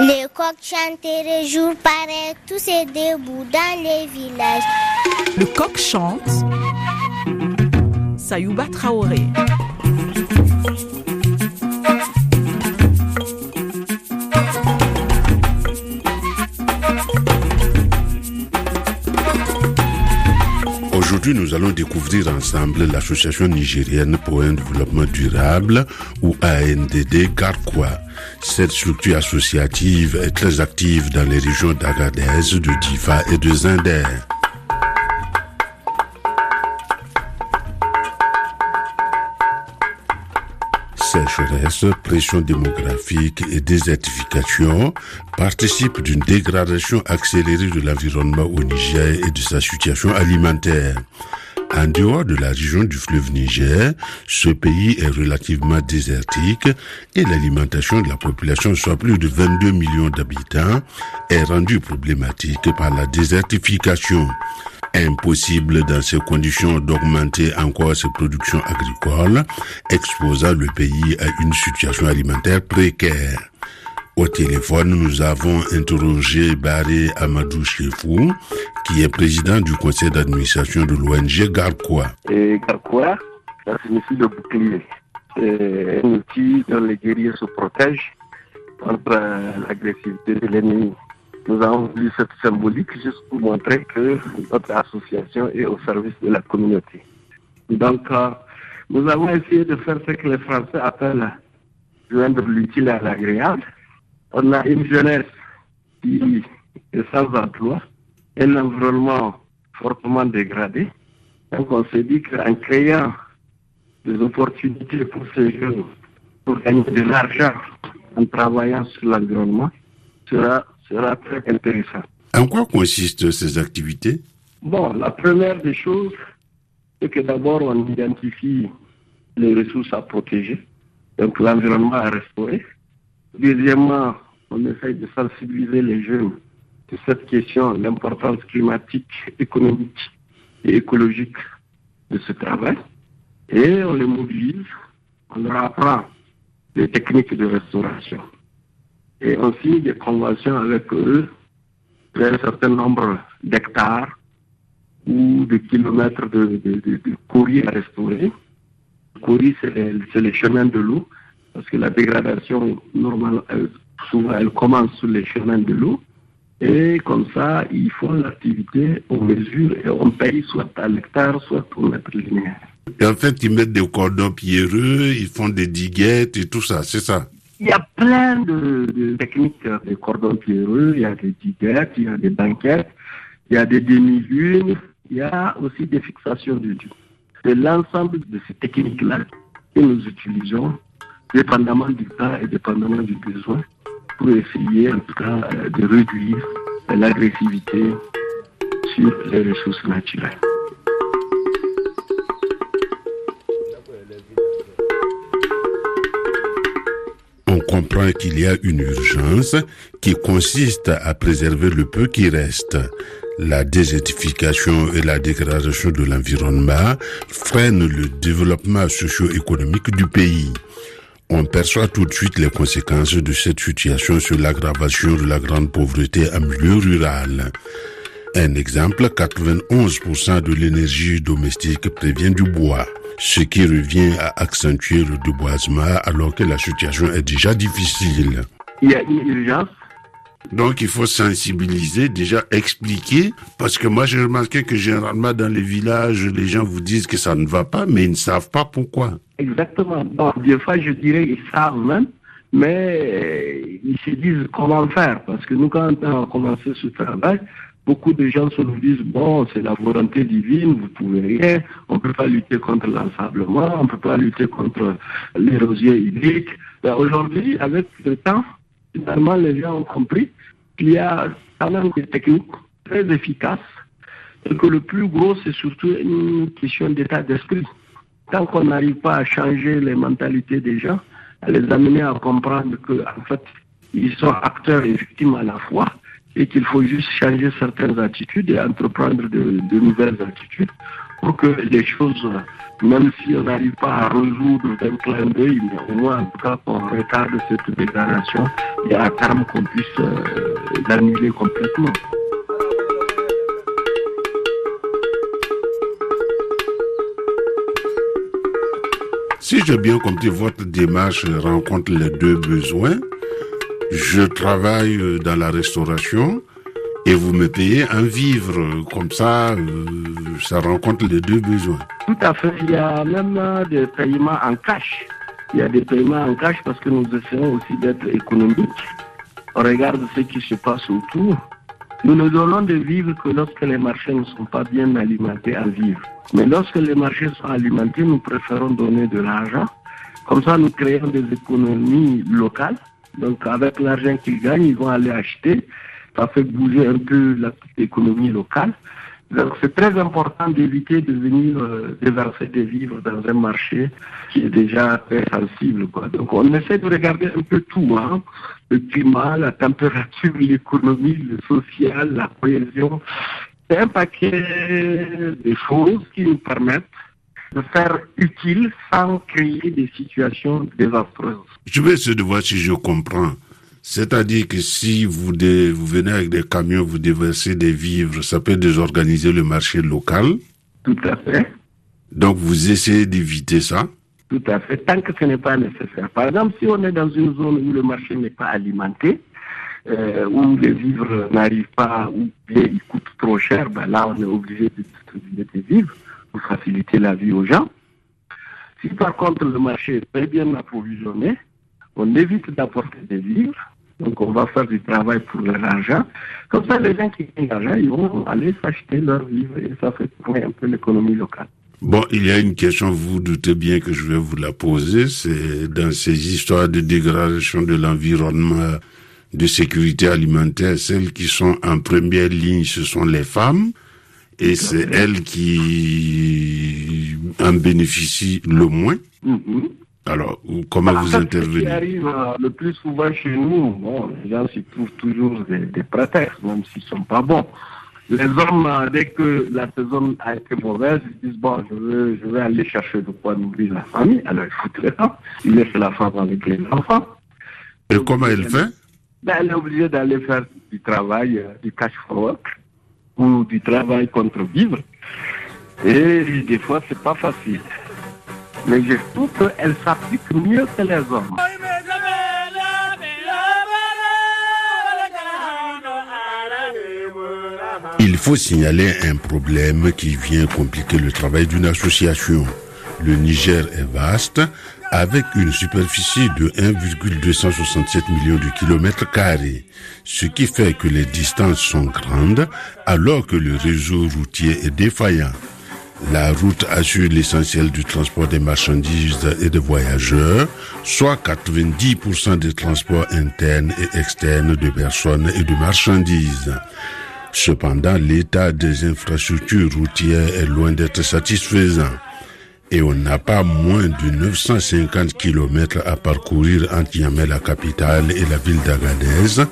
Les coqs chanteraient jour pareil, tous ces debout dans les villages. Le coq chante. Sayouba Traoré. Aujourd'hui, nous allons découvrir ensemble l'association nigérienne pour un développement durable ou ANDD Garkwa. Cette structure associative est très active dans les régions d'Agadez, de Difa et de Zinder. sécheresse, pression démographique et désertification participent d'une dégradation accélérée de l'environnement au Niger et de sa situation alimentaire. En dehors de la région du fleuve Niger, ce pays est relativement désertique et l'alimentation de la population, soit plus de 22 millions d'habitants, est rendue problématique par la désertification. Impossible dans ces conditions d'augmenter encore ses productions agricoles, exposant le pays à une situation alimentaire précaire. Au téléphone, nous avons interrogé Baré Amadou Chefou, qui est président du conseil d'administration de l'ONG Garquois. Et Garquois, ça signifie le bouclier. C'est un outil dont les guerriers se protègent contre l'agressivité de l'ennemi. Nous avons vu cette symbolique juste pour montrer que notre association est au service de la communauté. Donc, euh, nous avons essayé de faire ce que les Français appellent joindre l'utile à l'agréable. On a une jeunesse qui est sans emploi, un environnement fortement dégradé. Donc, on s'est dit qu'en créant des opportunités pour ces jeunes pour gagner de l'argent en travaillant sur l'environnement sera sera très intéressant. En quoi consistent ces activités? Bon, la première des choses, c'est que d'abord on identifie les ressources à protéger, donc l'environnement à restaurer. Deuxièmement, on essaye de sensibiliser les jeunes sur cette question, l'importance climatique, économique et écologique de ce travail. Et on les mobilise, on leur apprend les techniques de restauration et on signe des conventions avec eux pour un certain nombre d'hectares ou de kilomètres de, de, à restaurer. Le c'est les, les, chemins de l'eau, parce que la dégradation, normale, souvent, elle commence sur les chemins de l'eau. Et comme ça, ils font l'activité, on mesure et on paye soit à l'hectare, soit au mètre linéaire. Et en fait, ils mettent des cordons pierreux, ils font des diguettes et tout ça, c'est ça il y a plein de, techniques de cordons pierreux, il y a des diguettes, il y a des banquettes, il y a des demi-lunes, il y a aussi des fixations de Dieu. C'est l'ensemble de ces techniques-là que nous utilisons, dépendamment du cas et dépendamment du besoin, pour essayer en cas de réduire l'agressivité sur les ressources naturelles. comprend qu'il y a une urgence qui consiste à préserver le peu qui reste. La désertification et la dégradation de l'environnement freinent le développement socio-économique du pays. On perçoit tout de suite les conséquences de cette situation sur l'aggravation de la grande pauvreté en milieu rural. Un exemple, 91% de l'énergie domestique prévient du bois ce qui revient à accentuer le déboisement alors que la situation est déjà difficile. Il y a une urgence. Donc il faut sensibiliser, déjà expliquer, parce que moi j'ai remarqué que généralement dans les villages, les gens vous disent que ça ne va pas, mais ils ne savent pas pourquoi. Exactement. Donc des fois je dirais qu'ils savent même, mais ils se disent comment faire, parce que nous quand on a commencé ce travail, Beaucoup de gens se disent, bon, c'est la volonté divine, vous pouvez rien, on ne peut pas lutter contre l'ensablement, on ne peut pas lutter contre l'érosion hydrique. Ben, aujourd'hui, avec le temps, finalement, les gens ont compris qu'il y a quand même des techniques très efficaces et que le plus gros, c'est surtout une question d'état d'esprit. Tant qu'on n'arrive pas à changer les mentalités des gens, à les amener à comprendre qu'en fait, ils sont acteurs et victimes à la fois, et qu'il faut juste changer certaines attitudes et entreprendre de, nouvelles attitudes. pour que les choses, même si on n'arrive pas à résoudre d'un clin d'œil, mais au moins en tout cas qu'on retarde cette dégradation et à terme qu'on puisse euh, l'annuler complètement. Si j'ai bien compris, votre démarche rencontre les deux besoins. Je travaille euh, dans la restauration et vous me payez un vivre. Comme ça, euh, ça rencontre les deux besoins. Tout à fait. Il y a même euh, des paiements en cash. Il y a des paiements en cash parce que nous essayons aussi d'être économiques. On regarde ce qui se passe autour. Nous ne donnons de vivres que lorsque les marchés ne sont pas bien alimentés en vivres. Mais lorsque les marchés sont alimentés, nous préférons donner de l'argent. Comme ça, nous créons des économies locales. Donc, avec l'argent qu'ils gagnent, ils vont aller acheter. Ça fait bouger un peu l'économie locale. Donc, c'est très important d'éviter de venir euh, déverser des vivres dans un marché qui est déjà très sensible. Quoi. Donc, on essaie de regarder un peu tout. Hein. Le climat, la température, l'économie, le social, la cohésion. C'est un paquet de choses qui nous permettent de faire utile sans créer des situations désastreuses. Je vais essayer de voir si je comprends. C'est-à-dire que si vous, vous venez avec des camions, vous déversez des vivres, ça peut désorganiser le marché local. Tout à fait. Donc vous essayez d'éviter ça. Tout à fait, tant que ce n'est pas nécessaire. Par exemple, si on est dans une zone où le marché n'est pas alimenté, euh, où les vivres n'arrivent pas, ou bien ils coûtent trop cher, ben là, on est obligé de distribuer des vivres pour faciliter la vie aux gens. Si par contre le marché est très bien approvisionné, on évite d'apporter des vivres, donc on va faire du travail pour l'argent. Comme ça, les gens qui gagnent l'argent, ils vont aller s'acheter leurs vivres et ça fait tourner un peu l'économie locale. Bon, il y a une question, vous doutez bien que je vais vous la poser, c'est dans ces histoires de dégradation de l'environnement, de sécurité alimentaire, celles qui sont en première ligne, ce sont les femmes, et c'est elles qui en bénéficient le moins. Mhm. Alors, comment vous ça, Ce qui intervenez arrive euh, le plus souvent chez nous, bon, les gens s'y trouvent toujours des, des prétextes, même s'ils ne sont pas bons. Les hommes, euh, dès que la saison a été mauvaise, ils disent, bon, je veux, je vais aller chercher de quoi nourrir la famille. Alors, ils foutent les femmes. Ils laissent la femme avec les enfants. Et comment elle fait Ben, elle est obligée d'aller faire du travail, euh, du cash for work, ou du travail contre vivre. Et des fois, c'est pas facile. Mais je trouve qu'elle s'applique mieux que les hommes. Il faut signaler un problème qui vient compliquer le travail d'une association. Le Niger est vaste, avec une superficie de 1,267 millions de kilomètres carrés, ce qui fait que les distances sont grandes alors que le réseau routier est défaillant. La route assure l'essentiel du transport des marchandises et des voyageurs, soit 90% des transports internes et externes de personnes et de marchandises. Cependant, l'état des infrastructures routières est loin d'être satisfaisant. Et on n'a pas moins de 950 kilomètres à parcourir entre Niamey, la capitale, et la ville d'Agadez,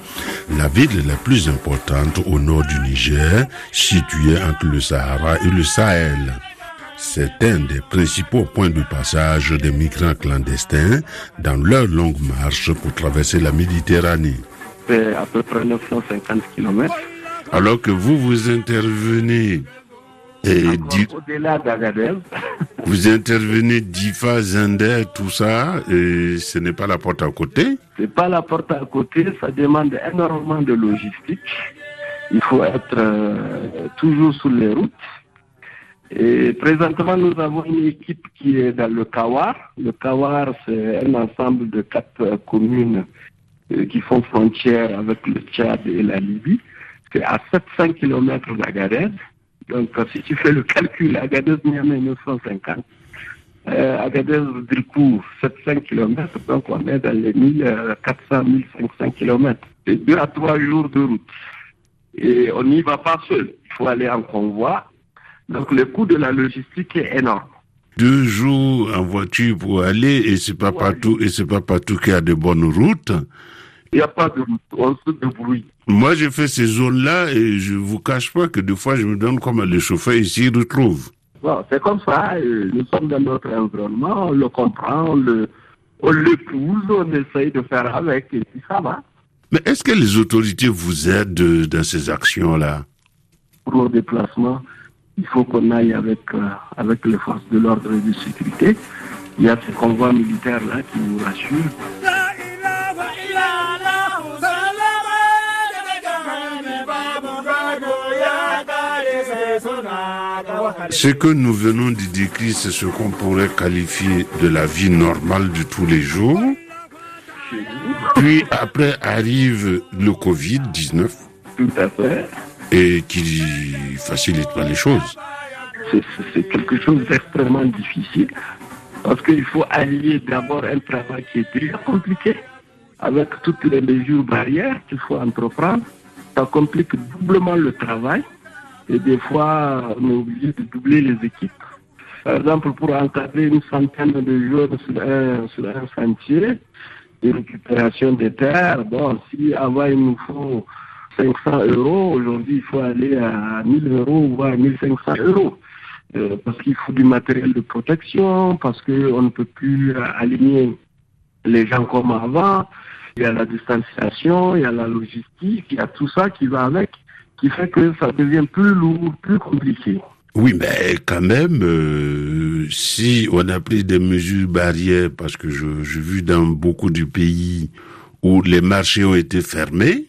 la ville la plus importante au nord du Niger, située entre le Sahara et le Sahel. C'est un des principaux points de passage des migrants clandestins dans leur longue marche pour traverser la Méditerranée. C'est à peu près 950 km. Alors que vous, vous intervenez et di- Au-delà vous intervenez d'IFA, Zender, tout ça, et ce n'est pas la porte à côté. c'est pas la porte à côté, ça demande énormément de logistique. Il faut être euh, toujours sur les routes. Et présentement, nous avons une équipe qui est dans le Kawar. Le Kawar, c'est un ensemble de quatre euh, communes euh, qui font frontière avec le Tchad et la Libye. C'est à 700 km d'Agadez. Donc, euh, si tu fais le calcul, Agadez, Niamey, 950. Euh, Agadez, Dirkou, 700 km. Donc, on est dans les 1400, 1500 km. C'est deux à trois jours de route. Et on n'y va pas seul. Il faut aller en convoi. Donc, le coût de la logistique est énorme. Deux jours en voiture pour aller, et c'est pas partout, et c'est pas partout qu'il y a de bonnes routes. Il n'y a pas de route. On se débrouille. Moi, j'ai fait ces zones-là, et je vous cache pas que des fois, je me donne comment les chauffeurs ici retrouvent. Bon, c'est comme ça, euh, nous sommes dans notre environnement, on le comprend, on le, on l'épouse, on essaye de faire avec, et puis ça va. Mais est-ce que les autorités vous aident euh, dans ces actions-là? Pour nos déplacements, il faut qu'on aille avec, euh, avec les forces de l'ordre et de sécurité. Il y a ces convois militaires-là qui nous rassurent. Ce que nous venons de décrire, c'est ce qu'on pourrait qualifier de la vie normale de tous les jours. Puis après arrive le Covid-19 Tout à fait. et qui facilite pas les choses. C'est- C'est quelque chose d'extrêmement difficile parce qu'il faut allier d'abord un travail qui est déjà compliqué avec toutes les mesures barrières qu'il faut entreprendre. Ça complique doublement le travail et des fois on est obligé de doubler les équipes. Par exemple, pour encadrer une centaine de jeunes sur un, sur un chantier de récupération des terres, bon, si avant il nous faut 500 euros, aujourd'hui il faut aller à 1000 euros, voire 1500 euros. Euh, parce qu'il faut du matériel de protection, parce qu'on ne peut plus aligner les gens comme avant. Il y a la distanciation, il y a la logistique, il y a tout ça qui va avec, qui fait que ça devient plus lourd, plus compliqué. Oui, mais quand même, euh, si on a pris des mesures barrières, parce que je- j'ai vu dans beaucoup de pays où les marchés ont été fermés,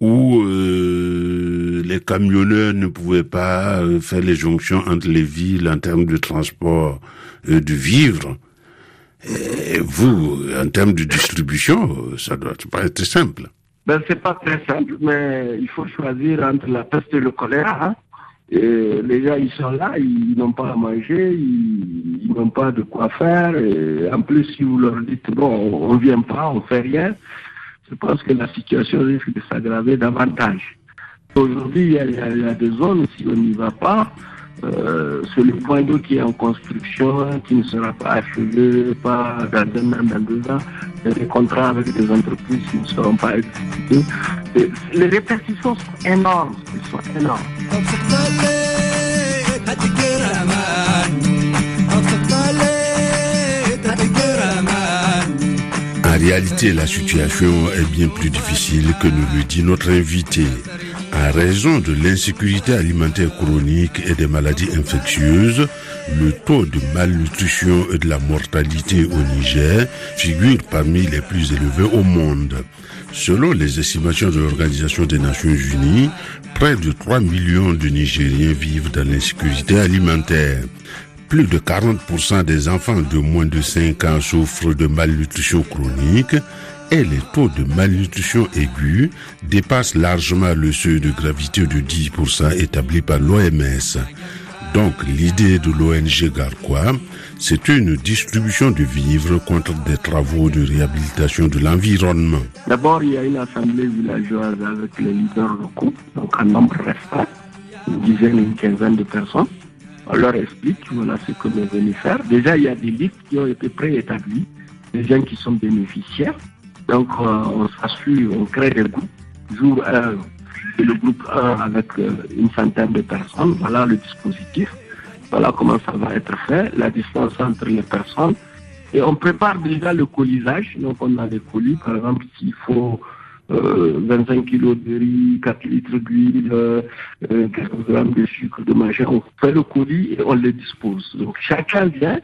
où euh, les camionneurs ne pouvaient pas euh, faire les jonctions entre les villes en termes de transport euh, de vivres. Et vous, en termes de distribution, ça doit pas être simple. Ben, c'est pas très simple, mais il faut choisir entre la peste et le choléra. hein. Les gens, ils sont là, ils n'ont pas à manger, ils, n'ont pas de quoi faire. En plus, si vous leur dites, bon, on vient pas, on fait rien, je pense que la situation risque de s'aggraver davantage. Aujourd'hui, il y, y a des zones, si on n'y va pas, euh, c'est le point d'eau qui est en construction, qui ne sera pas achevé, pas dans un an, dans deux ans. Des contrats avec des entreprises qui ne seront pas exécutés. Les répercussions sont énormes, elles sont énormes. En réalité, la situation est bien plus difficile que nous le dit notre invité. En raison de l'insécurité alimentaire chronique et des maladies infectieuses, le taux de malnutrition et de la mortalité au Niger figure parmi les plus élevés au monde. Selon les estimations de l'Organisation des Nations Unies, près de 3 millions de Nigériens vivent dans l'insécurité alimentaire. Plus de 40% des enfants de moins de 5 ans souffrent de malnutrition chronique et les taux de malnutrition aiguë dépassent largement le seuil de gravité de 10% établi par l'OMS. Donc l'idée de l'ONG Garquois, c'est une distribution de vivres contre des travaux de réhabilitation de l'environnement. D'abord, il y a une assemblée villageoise avec les leaders locaux, donc un nombre restreint, une dizaine, une quinzaine de personnes. On leur explique, voilà ce que nous venons faire. Déjà, il y a des listes qui ont été préétablies, des gens qui sont bénéficiaires. Donc, euh, on s'assure, on crée des groupes. Jour 1, c'est le groupe 1 avec euh, une centaine de personnes. Voilà le dispositif. Voilà comment ça va être fait, la distance entre les personnes. Et on prépare déjà le colisage. Donc, on a des colis. Par exemple, s'il faut euh, 25 kilos de riz, 4 litres d'huile, euh, euh, quelques grammes de sucre, de machin, on fait le colis et on les dispose. Donc, chacun vient,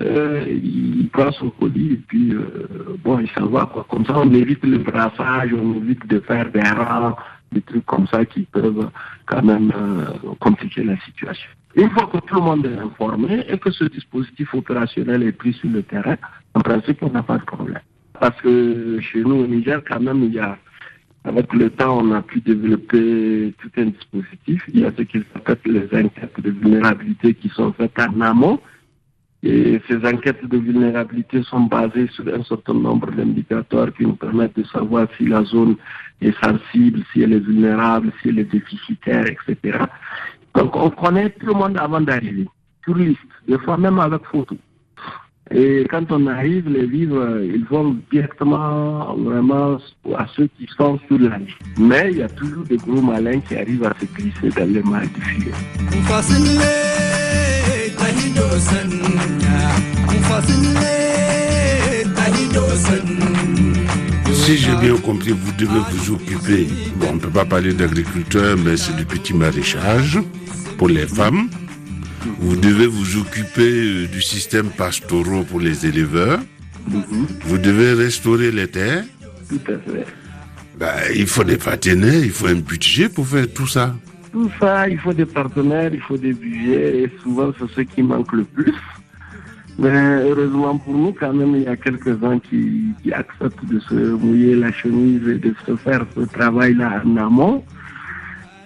euh, il prend son colis et puis, euh, bon, il s'en va. Quoi. Comme ça, on évite le brassage, on évite de faire des rangs, des trucs comme ça qui peuvent quand même euh, compliquer la situation. Une fois que tout le monde est informé et que ce dispositif opérationnel est pris sur le terrain, en principe, on n'a pas de problème. Parce que chez nous au Niger, quand même, il y a, avec le temps, on a pu développer tout un dispositif. Il y a ce qu'ils appellent les enquêtes de vulnérabilité qui sont faites en amont. Et ces enquêtes de vulnérabilité sont basées sur un certain nombre d'indicateurs qui nous permettent de savoir si la zone est sensible, si elle est vulnérable, si elle est déficitaire, etc. Donc on connaît tout le monde avant d'arriver, sur liste, des fois même avec photo. Et quand on arrive, les vivres, ils vont directement vraiment à ceux qui sont sur la liste. Mais il y a toujours des gros malins qui arrivent à se glisser dans les mailles du filet. Si j'ai bien compris, vous devez vous occuper, bon, on ne peut pas parler d'agriculteur, mais c'est du petit maraîchage pour les femmes. Vous devez vous occuper euh, du système pastoraux pour les éleveurs. Vous devez restaurer les terres. Tout à fait. Ben, il faut des partenaires, il faut un budget pour faire tout ça. Tout ça, il faut des partenaires, il faut des budgets, et souvent c'est ce qui manque le plus. Mais heureusement pour nous, quand même, il y a quelques-uns qui, acceptent de se mouiller la chemise et de se faire ce travail-là en amont.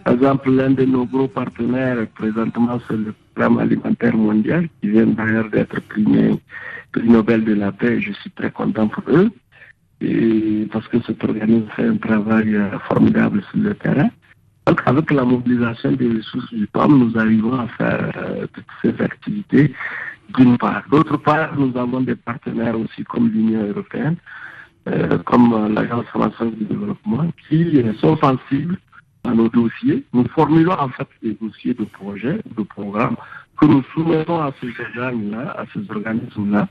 Par exemple, l'un de nos gros partenaires présentement, c'est le programme alimentaire mondial, qui vient d'ailleurs d'être primé prix Nobel de la paix. Je suis très content pour eux. Et parce que cet organisme fait un travail euh, formidable sur le terrain. Donc, avec la mobilisation des ressources du PAM, nous arrivons à faire euh, toutes ces activités d'une part. D'autre part, nous avons des partenaires aussi comme l'Union européenne, euh, comme euh, l'Agence française du développement, qui sont sensibles à nos dossiers. Nous formulons en fait des dossiers de projets, de programmes que nous soumettons à ces organes-là, à ces organismes-là,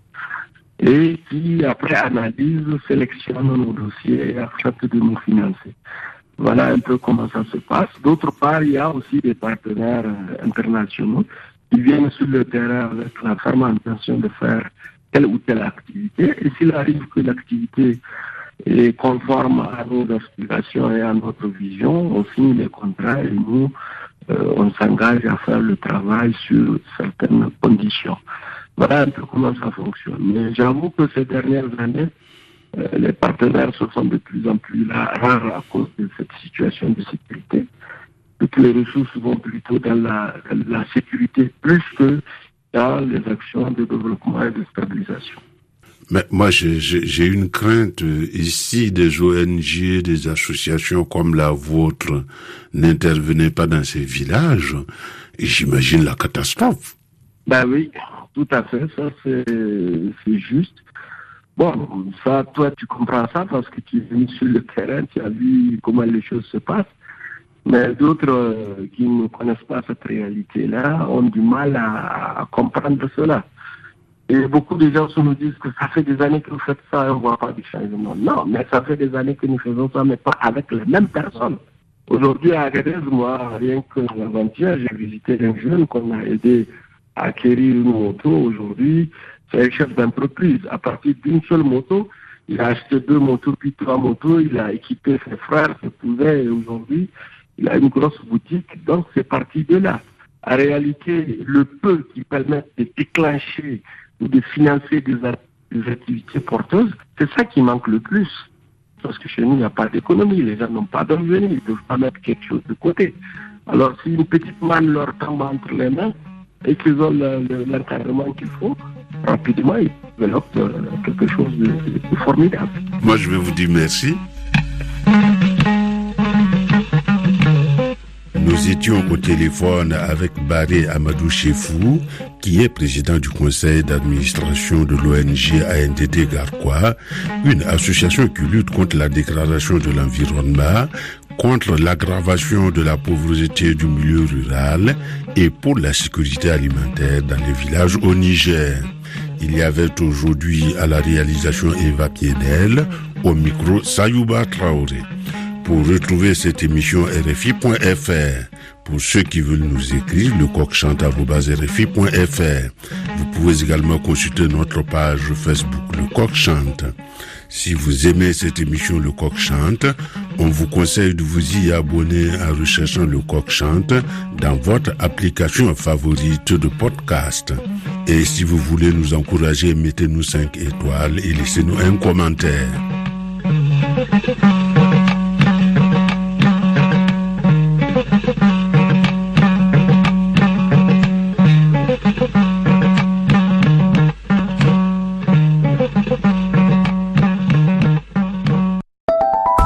et qui, après analyse, sélectionnent nos dossiers et acceptent de nous financer. Voilà un peu comment ça se passe. D'autre part, il y a aussi des partenaires euh, internationaux qui viennent sur le terrain avec la ferme intention de faire telle ou telle activité. Et s'il arrive que l'activité est conforme à nos aspirations et à notre vision, on signe les contrats et nous, euh, on s'engage à faire le travail sur certaines conditions. Voilà un peu comment ça fonctionne. Mais j'avoue que ces dernières années, les partenaires se font de plus en plus rares à cause de cette situation de sécurité. Toutes les ressources vont plutôt dans la, sécurité plus que dans les actions de développement et de stabilisation. Mais moi, j'ai- une crainte euh, ici des ONG, des associations comme la vôtre n'intervenaient pas dans ces villages. Et j'imagine la catastrophe. Ben oui, tout à fait, ça c'est juste. Bon, ça, toi, tu comprends ça parce que tu es venu sur le terrain, tu as vu comment les choses se passent. Mais d'autres euh, qui ne connaissent pas cette réalité-là ont du mal à, comprendre cela. Et beaucoup de gens nous disent que ça fait des années que vous faites ça et on ne voit pas du changement. Non, mais ça fait des années que nous faisons ça, mais pas avec les mêmes personnes. Aujourd'hui, à Agadez, moi, rien que l'avant-hier, j'ai visité un jeune qu'on a aidé à acquérir une moto. Aujourd'hui, c'est un chef d'entreprise. À partir d'une seule moto, il a acheté deux motos, puis trois motos. Il a équipé ses frères, ses cousins, et aujourd'hui, il a une grosse boutique. Donc, c'est parti de là. En réalité, le peu qui permet de déclencher ou de financer des, activités porteuses, c'est ça qui manque le plus. Parce que chez nous, il n'y a pas d'économie. Les gens n'ont pas de revenus. Ils ne peuvent pas mettre quelque chose de côté. Alors, si une petite manne leur tombe entre les mains et qu'ils ont le- le- l'encadrement qu'il faut, rapidement, ils développent quelque chose de, formidable. Moi, je vais vous dire merci. Nous étions au téléphone avec Baré Amadou Chefou, qui est président du conseil d'administration de l'ONG ANDT Garquois, une association qui lutte contre la dégradation de l'environnement, contre l'aggravation de la pauvreté du milieu rural et pour la sécurité alimentaire dans les villages au Niger. Il y avait aujourd'hui à la réalisation Eva Piedel, au micro Sayouba Traoré. Pour retrouver cette émission RFI.fr, pour ceux qui veulent nous écrire, le coq chante RFI.fr. Vous pouvez également consulter notre page Facebook Le Coq Chante. Si vous aimez cette émission Le Coq Chante, on vous conseille de vous y abonner en recherchant Le Coq Chante dans votre application favorite de podcast. Et si vous voulez nous encourager, mettez-nous 5 étoiles et laissez-nous un commentaire.